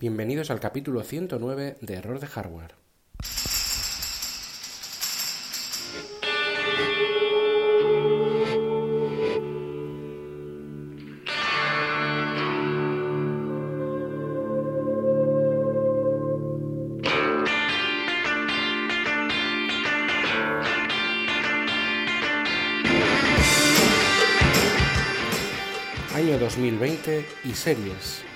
Bienvenidos al capítulo 109 de Error de Hardware. Año 2020 y series.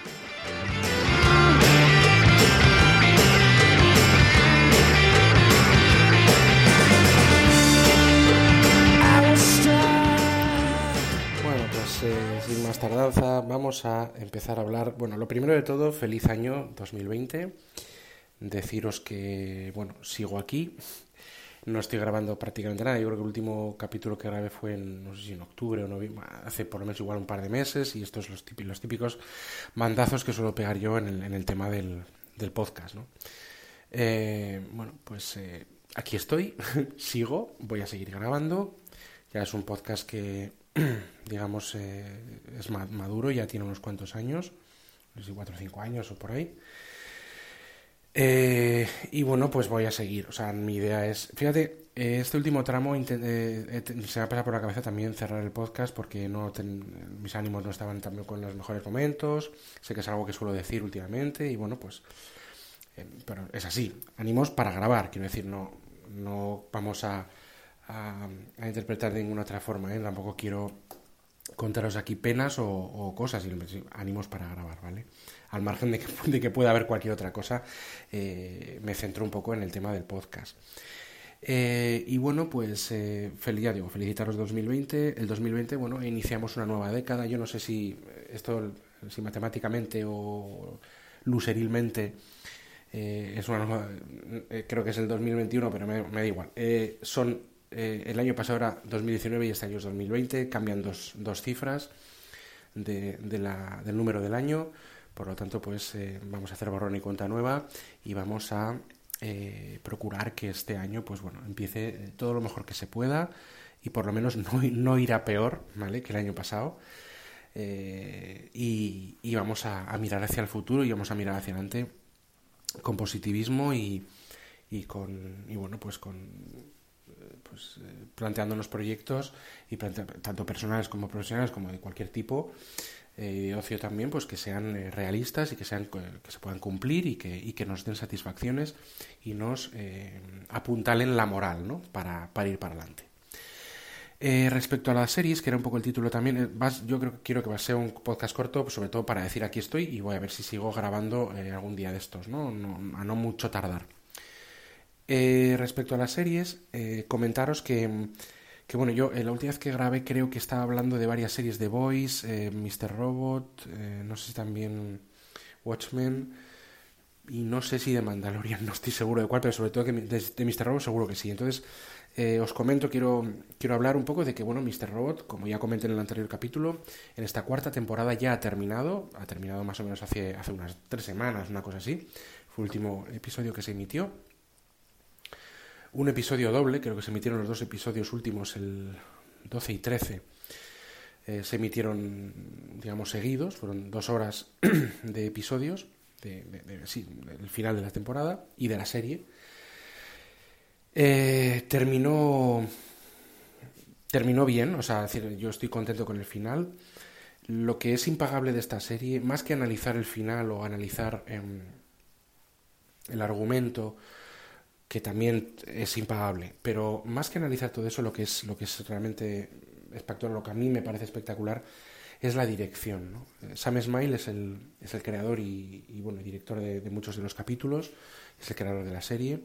Tardanza vamos a empezar a hablar. Bueno, lo primero de todo, feliz año 2020. Deciros que, bueno, sigo aquí. No estoy grabando prácticamente nada. Yo creo que el último capítulo que grabé fue en, no sé si en octubre o noviembre, hace por lo menos igual un par de meses. Y estos típicos, los típicos mandazos que suelo pegar yo en el, tema del, del podcast, ¿no? Eh, bueno, pues eh, aquí estoy, sigo, voy a seguir grabando. Ya es un podcast que, digamos, eh, es ma- maduro, ya tiene unos cuantos años, no cuatro o cinco años o por ahí. Eh, y bueno, pues voy a seguir. O sea, mi idea es. Fíjate, eh, este último tramo eh, se me ha pasado por la cabeza también cerrar el podcast porque no ten- mis ánimos no estaban también con los mejores momentos. Sé que es algo que suelo decir últimamente y bueno, pues. pero es así. Ánimos para grabar, quiero decir, no, no vamos a, a, interpretar de ninguna otra forma. ¿eh? Tampoco quiero contaros aquí penas o, cosas, sí, ánimos para grabar, ¿vale? Al margen de que, de pueda haber cualquier otra cosa, eh, me centro un poco en el tema del podcast. Eh, y bueno, pues eh, ya digo, felicitaros 2020. El 2020, bueno, iniciamos una nueva década. Yo no sé si esto, si matemáticamente o luserilmente eh, es una nueva, creo que es el 2021, pero me, da igual. Son eh, el año pasado era 2019 y este año es 2020, cambian dos, dos cifras de, de la, del número del año, por lo tanto, pues eh, vamos a hacer borrón y cuenta nueva y vamos a eh, procurar que este año, pues bueno, empiece todo lo mejor que se pueda y por lo menos no, no irá peor, ¿vale? Que el año pasado. Y, y vamos a, mirar hacia el futuro y vamos a mirar hacia adelante con positivismo y, y con y bueno pues con pues eh, planteándonos proyectos y plantea- tanto personales como profesionales como de cualquier tipo eh, ocio también pues que sean eh, realistas y que sean que se puedan cumplir y que, y que nos den satisfacciones y nos eh, apuntalen la moral ¿no? para, para ir para adelante respecto a las series, que era un poco el título también, yo creo que quiero que va a ser un podcast corto, sobre todo para decir aquí estoy y voy a ver si sigo grabando algún día de estos, ¿no? No- a no mucho tardar. Eh, respecto a las series, eh, comentaros que, que, bueno, yo eh, la última vez que grabé creo que estaba hablando de varias series de Boys, eh, Mr. Robot, eh, no sé si también Watchmen y no sé si de Mandalorian, no estoy seguro de cuál, pero sobre todo que de, de Mr. Robot seguro que sí. Entonces, eh, os comento, quiero, quiero hablar un poco de que, bueno, Mr. Robot, como ya comenté en el anterior capítulo, en esta cuarta temporada ya ha terminado, ha terminado más o menos hace, hace unas tres semanas, una cosa así. Fue el último episodio que se emitió. Un episodio doble, creo que se emitieron los dos episodios últimos, el 12 y 13. eh, se emitieron, digamos, seguidos, fueron dos horas de episodios, de, de- de- sí, del final de la temporada y de la serie. Eh, terminó terminó bien, o sea, decir, yo estoy contento con el final. Lo que es impagable de esta serie, más que analizar el final o analizar em, el argumento, que también es impagable, pero más que analizar todo eso, lo que es, lo que es realmente espectacular, lo que a mí me parece espectacular, es la dirección. ¿no? Eh, Sam Smile es el, es el creador y, y, bueno, director de, muchos de los capítulos, es el creador de la serie,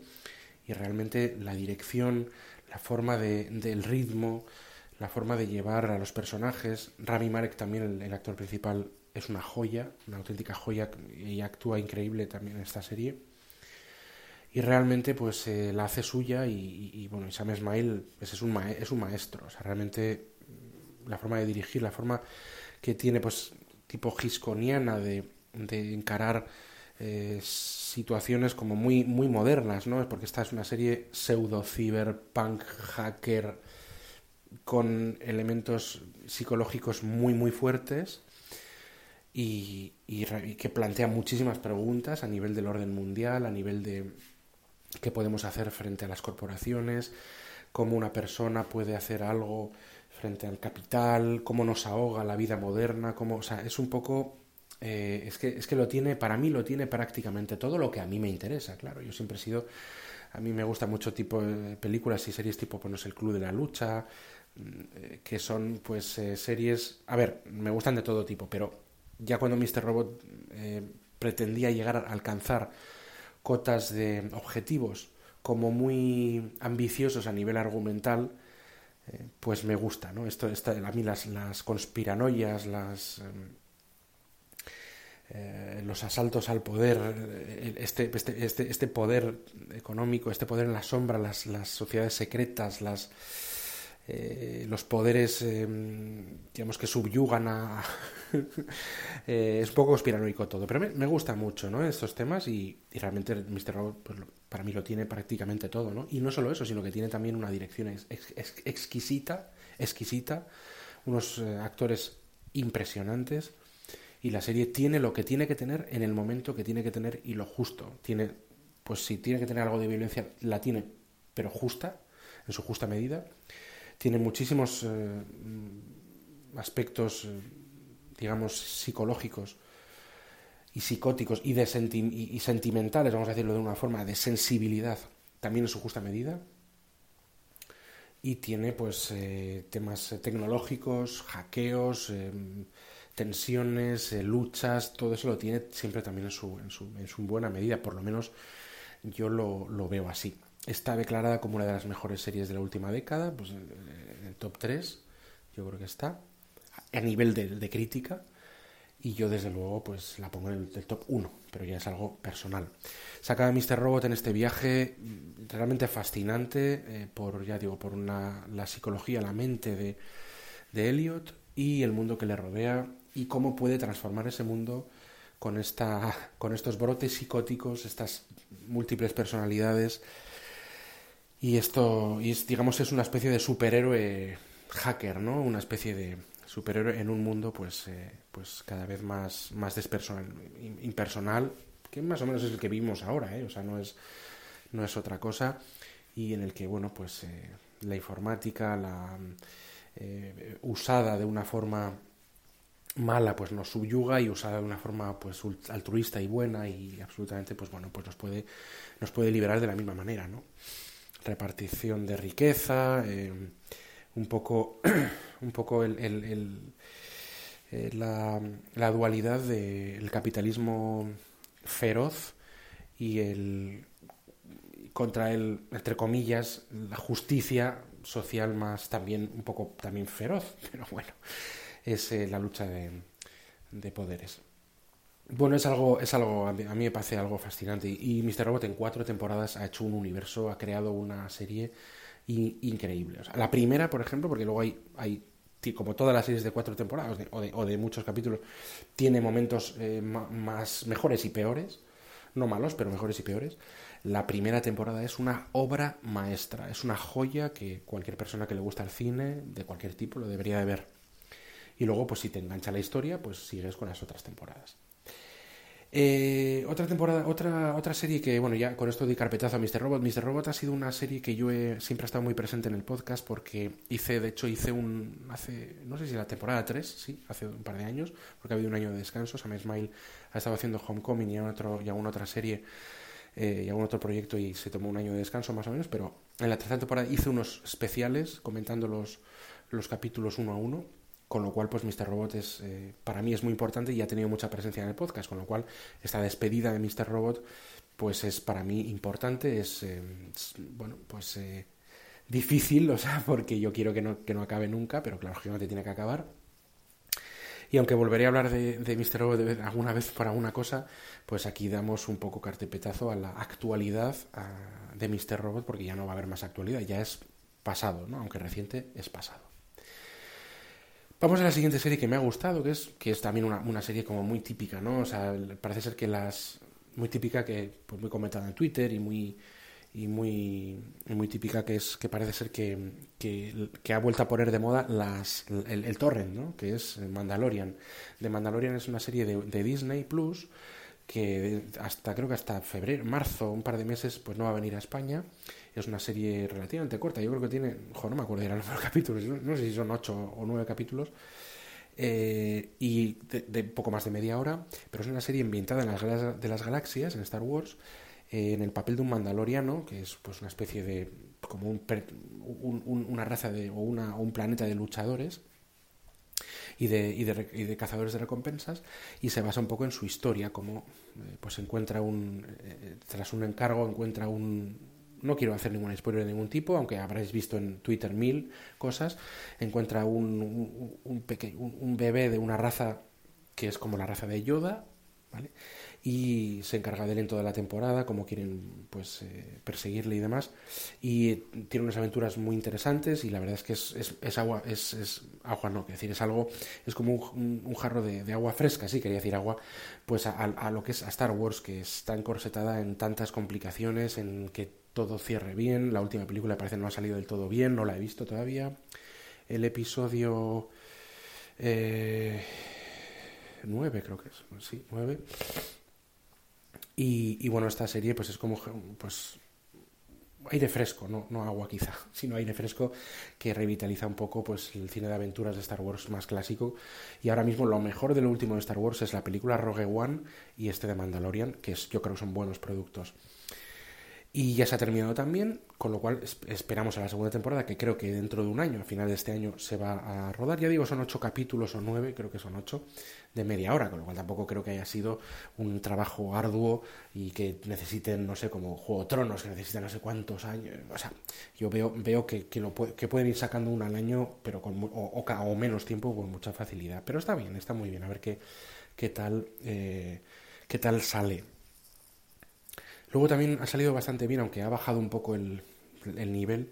y realmente la dirección, la forma de, del ritmo, la forma de llevar a los personajes. Rami Malek también, el actor principal, es una joya, una auténtica joya y actúa increíble también en esta serie. Y realmente pues eh, la hace suya y, y- bueno, y Sam Esmail pues, es, un es un maestro. O sea, realmente la forma de dirigir, la forma que tiene pues tipo gisconiana de, de encarar eh, situaciones como muy, muy modernas, ¿no? Porque esta es una serie pseudo cyberpunk hacker con elementos psicológicos muy muy fuertes y, que plantea muchísimas preguntas a nivel del orden mundial, a nivel de qué podemos hacer frente a las corporaciones, cómo una persona puede hacer algo frente al capital, cómo nos ahoga la vida moderna, cómo, o sea, es un poco eh, es, que, es que lo tiene, para mí lo tiene prácticamente todo lo que a mí me interesa, claro. Yo siempre he sido, a mí me gusta mucho tipo películas y series tipo, pues El Club de la Lucha, mm, eh, que son pues eh, series, a ver, me gustan de todo tipo, pero ya cuando Mr. Robot pretendía llegar a alcanzar cotas de objetivos como muy ambiciosos a nivel argumental, pues me gusta, ¿no? Esto, a mí las, las conspiranoias, las em, eh, los asaltos al poder, eh, este, este, este, este, poder económico, este poder en la sombra, las, las sociedades secretas, las, eh, los poderes, digamos, que subyugan a... es un poco conspiranoico todo, pero me, gusta mucho, ¿no? Estos temas y, realmente Mr. Robot, pues, para mí lo tiene prácticamente todo, ¿no? Y no solo eso, sino que tiene también una dirección exquisita, exquisita, unos actores impresionantes y la serie tiene lo que tiene que tener en el momento que tiene que tener y lo justo. Tiene, pues si tiene que tener algo de violencia, la tiene, pero justa, en su justa medida. Tiene muchísimos eh, aspectos, eh, digamos, psicológicos y psicóticos y, de y, sentimentales, vamos a decirlo de una forma, de sensibilidad, también en su justa medida. Y tiene pues eh, temas tecnológicos, hackeos, tensiones, eh, luchas, todo eso lo tiene siempre también en su, en su, en su buena medida, por lo menos yo lo, lo, veo así. Está declarada como una de las mejores series de la última década, pues en el top 3, yo creo que está, a nivel de, crítica, y yo desde luego pues la pongo en el, top 1, pero ya es algo personal. Saca a Mr. Robot en este viaje mm, realmente fascinante eh, por, ya digo, por una, la psicología, la mente de, de Elliot y el mundo que le rodea y cómo puede transformar ese mundo con, esta, con estos brotes psicóticos, estas múltiples personalidades. Y esto, y es, digamos, es una especie de superhéroe hacker, ¿no? Una especie de superhéroe en un mundo, pues, eh, pues cada vez más, más despersonal, impersonal, que más o menos es el que vivimos ahora, ¿eh? O sea, no es, no es otra cosa. Y en el que, bueno, pues eh, la informática, la eh, usada de una forma mala pues nos subyuga y usada de una forma pues altruista y buena y absolutamente pues bueno pues nos puede nos puede liberar de la misma manera no repartición de riqueza eh, un poco un poco el, eh, la, dualidad del capitalismo feroz y el contra el entre comillas la justicia social más también un poco también feroz pero bueno es eh, la lucha de, poderes. Bueno, es algo, es algo, a mí me parece algo fascinante. Y Mr. Robot en cuatro temporadas ha hecho un universo, ha creado una serie increíble. la primera, por ejemplo, porque luego hay, hay como todas las series de cuatro temporadas o, de, o, de, muchos capítulos, tiene momentos eh, más mejores y peores, no malos, pero mejores y peores. La primera temporada es una obra maestra, es una joya que cualquier persona que le gusta el cine, de cualquier tipo, lo debería de ver. Y luego, pues si te engancha la historia, pues sigues con las otras temporadas. Eh, otra temporada, otra, otra serie que, bueno, ya con esto di carpetazo a Mr. Robot. Mr. Robot ha sido una serie que yo he, siempre he estado muy presente en el podcast porque hice, de hecho, hice un, hace, no sé si la temporada 3, sí, hace un par de años, porque ha habido un año de descanso. Sam Smile ha estado haciendo Homecoming y, alguna otra serie eh, y algún otro proyecto y se tomó un año de descanso más o menos, pero en la tercera temporada hice unos especiales comentando los, los capítulos uno a uno con lo cual pues Mr. Robot es, eh, para mí es muy importante y ha tenido mucha presencia en el podcast, con lo cual esta despedida de Mr. Robot pues es para mí importante, es, eh, bueno, pues eh, difícil, o sea, porque yo quiero que no, que no acabe nunca, pero claro, lógicamente tiene que acabar. Y aunque volveré a hablar de, de Mr. Robot alguna vez por alguna cosa, pues aquí damos un poco cartepetazo a la actualidad de Mr. Robot, porque ya no va a haber más actualidad, ya es pasado, ¿no? Aunque reciente, es pasado. Vamos a la siguiente serie que me ha gustado, que es, que es también una, una serie como muy típica, ¿no? O sea, parece ser que las... muy típica, que pues muy comentada en Twitter y muy, y muy, muy típica que es que parece ser que, que, ha vuelto a poner de moda las, el, torrent, ¿no? que es Mandalorian. De Mandalorian es una serie de, de Disney Plus que hasta creo que hasta febrero, marzo, un par de meses, pues no va a venir a España. Es una serie relativamente corta, yo creo que tiene, joder, no me acuerdo, eran los capítulos, no, sé si son ocho o nueve capítulos, eh, y de, poco más de media hora, pero es una serie ambientada en las de las galaxias, en Star Wars, eh, en el papel de un mandaloriano, que es pues una especie de, como un, una raza de, o, una, o un planeta de luchadores, y de, y de, y de, cazadores de recompensas y se basa un poco en su historia, como eh, pues encuentra un, eh, tras un encargo, encuentra un, no quiero hacer ningún spoiler de ningún tipo, aunque habréis visto en Twitter mil cosas, encuentra un, un, un, un bebé de una raza que es como la raza de Yoda, ¿vale? Y se encarga de él en toda la temporada, como quieren pues eh, perseguirle y demás. Y tiene unas aventuras muy interesantes y la verdad es que es, es, agua, es, es, agua no, es decir, es algo, es como un, un jarro de, de, agua fresca, sí, quería decir agua, pues a, a, lo que es a Star Wars, que está encorsetada en tantas complicaciones, en que todo cierre bien. La última película parece no ha salido del todo bien, no la he visto todavía. El episodio... Eh, 9 creo que es, sí, 9 y, bueno, esta serie pues es como pues aire fresco, no, no agua quizá, sino aire fresco que revitaliza un poco pues el cine de aventuras de Star Wars más clásico. Y ahora mismo lo mejor de lo último de Star Wars es la película Rogue One y este de Mandalorian, que es, yo creo que son buenos productos. Y ya se ha terminado también, con lo cual esperamos a la segunda temporada, que creo que dentro de un año, a final de este año, se va a rodar. Ya digo, son ocho capítulos o nueve, creo que son ocho, de media hora, con lo cual tampoco creo que haya sido un trabajo arduo y que necesiten, no sé, como Juego Tronos, que necesitan no sé cuántos años. O sea, yo veo, veo que, que, lo, que pueden ir sacando uno al año, pero con, o, o, o, menos tiempo, con mucha facilidad. Pero está bien, está muy bien, a ver qué, qué, tal, eh, qué tal sale. Luego también ha salido bastante bien, aunque ha bajado un poco el, el nivel.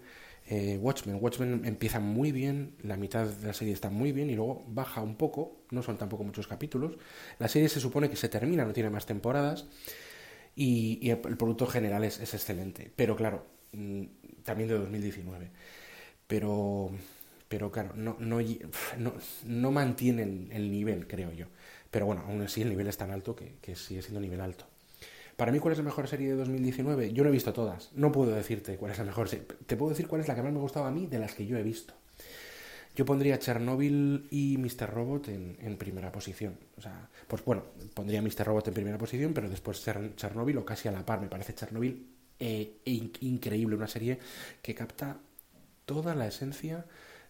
Eh, Watchmen. Watchmen empieza muy bien, la mitad de la serie está muy bien y luego baja un poco, no son tampoco muchos capítulos. La serie se supone que se termina, no tiene más temporadas y, el, producto general es, es, excelente. Pero claro, mm, también de 2019. Pero, pero claro, no, no, no, no mantienen el nivel, creo yo. Pero bueno, aún así el nivel es tan alto que, que sigue siendo nivel alto. Para mí, ¿cuál es la mejor serie de 2019? Yo no he visto todas. No puedo decirte cuál es la mejor serie. Te puedo decir cuál es la que más me gustaba a mí de las que yo he visto. Yo pondría Chernobyl y Mr. Robot en, primera posición. O sea, pues bueno, pondría Mr. Robot en primera posición, pero después Chernobyl o casi a la par. Me parece Chernobyl eh, in increíble. Una serie que capta toda la esencia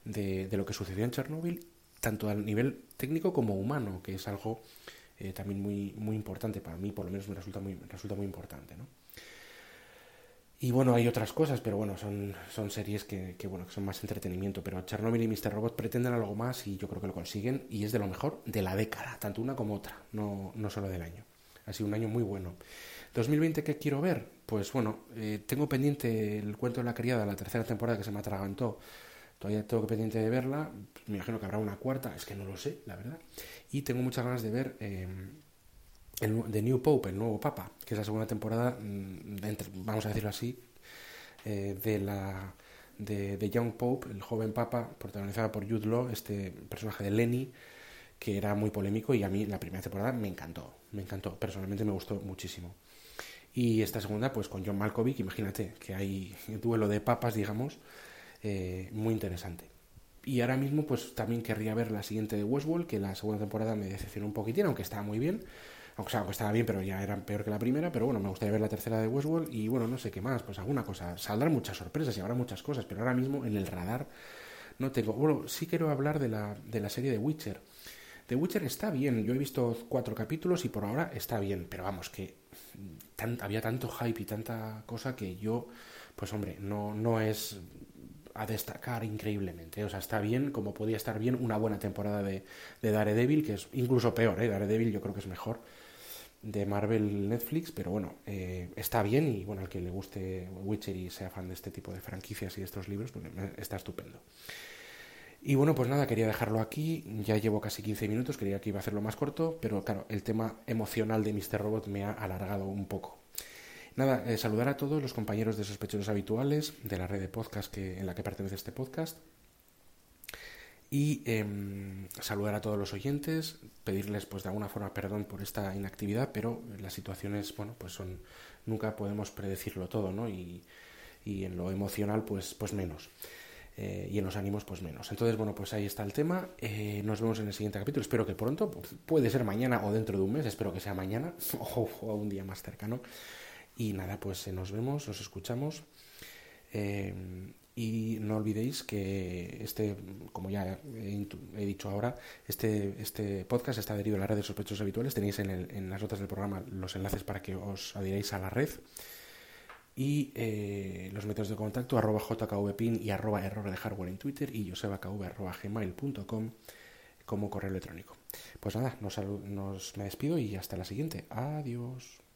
de, de lo que sucedió en Chernobyl, tanto a nivel técnico como humano, que es algo eh, también muy, muy importante para mí, por lo menos me resulta muy, resulta muy importante, ¿no? Y bueno, hay otras cosas, pero bueno, son, son series que, que, bueno, que son más entretenimiento. Pero Chernobyl y Mr. Robot pretenden algo más y yo creo que lo consiguen. Y es de lo mejor de la década, tanto una como otra, no, no solo del año. Ha sido un año muy bueno. 2020, ¿qué quiero ver? Pues bueno, eh, tengo pendiente el cuento de la criada, la tercera temporada que se me atragantó. Todavía tengo que pendiente de verla. Me imagino que habrá una cuarta, es que no lo sé, la verdad. Y tengo muchas ganas de ver eh, el, The New Pope, el nuevo Papa, que es la segunda temporada, mm, vamos a decirlo así, eh, de la de, de, Young Pope, el joven Papa, protagonizada por Jude Law, este personaje de Lenny, que era muy polémico y a mí la primera temporada me encantó, me encantó, personalmente me gustó muchísimo. Y esta segunda, pues con John Malkovich, imagínate que hay duelo de papas, digamos, eh, muy interesante. Y ahora mismo, pues también querría ver la siguiente de Westworld, que la segunda temporada me decepcionó un poquitín, aunque estaba muy bien. Aunque, aunque estaba bien, pero ya era peor que la primera. Pero bueno, me gustaría ver la tercera de Westworld. Y bueno, no sé qué más, pues alguna cosa. Saldrán muchas sorpresas y habrá muchas cosas, pero ahora mismo en el radar no tengo. Bueno, sí quiero hablar de la, de la serie de Witcher. The Witcher está bien, yo he visto cuatro capítulos y por ahora está bien, pero vamos, que había tanto hype y tanta cosa que yo, pues hombre, no, no es a destacar increíblemente. O sea, está bien, como podía estar bien, una buena temporada de, de Daredevil, que es incluso peor, ¿eh? Daredevil yo creo que es mejor de Marvel Netflix, pero bueno, eh, está bien y bueno, al que le guste Witcher y sea fan de este tipo de franquicias y de estos libros, pues está estupendo. Y bueno, pues nada, quería dejarlo aquí, ya llevo casi 15 minutos, quería que iba a hacerlo más corto, pero claro, el tema emocional de Mr. Robot me ha alargado un poco. Nada, eh, saludar a todos los compañeros de sospechosos habituales de la red de podcast que, en la que pertenece este podcast. Y em, saludar a todos los oyentes, pedirles pues de alguna forma perdón por esta inactividad, pero las situaciones, bueno, pues son, nunca podemos predecirlo todo, ¿no? Y, y en lo emocional, pues, pues menos. Eh, y en los ánimos pues menos. Entonces, bueno, pues ahí está el tema. Eh, nos vemos en el siguiente capítulo. Espero que pronto, puede ser mañana o dentro de un mes, espero que sea mañana o, un día más cercano. Y nada, pues eh, nos vemos, nos escuchamos. y no olvidéis que este, como ya he, dicho ahora, este, este podcast está adherido a la red de sospechosos habituales. Tenéis en, las notas del programa los enlaces para que os adhiráis a la red y eh, los métodos de contacto arroba jkvpin y arroba error de hardware en Twitter y josebakv como correo electrónico. Pues nada, nos, nos, me despido y hasta la siguiente. Adiós.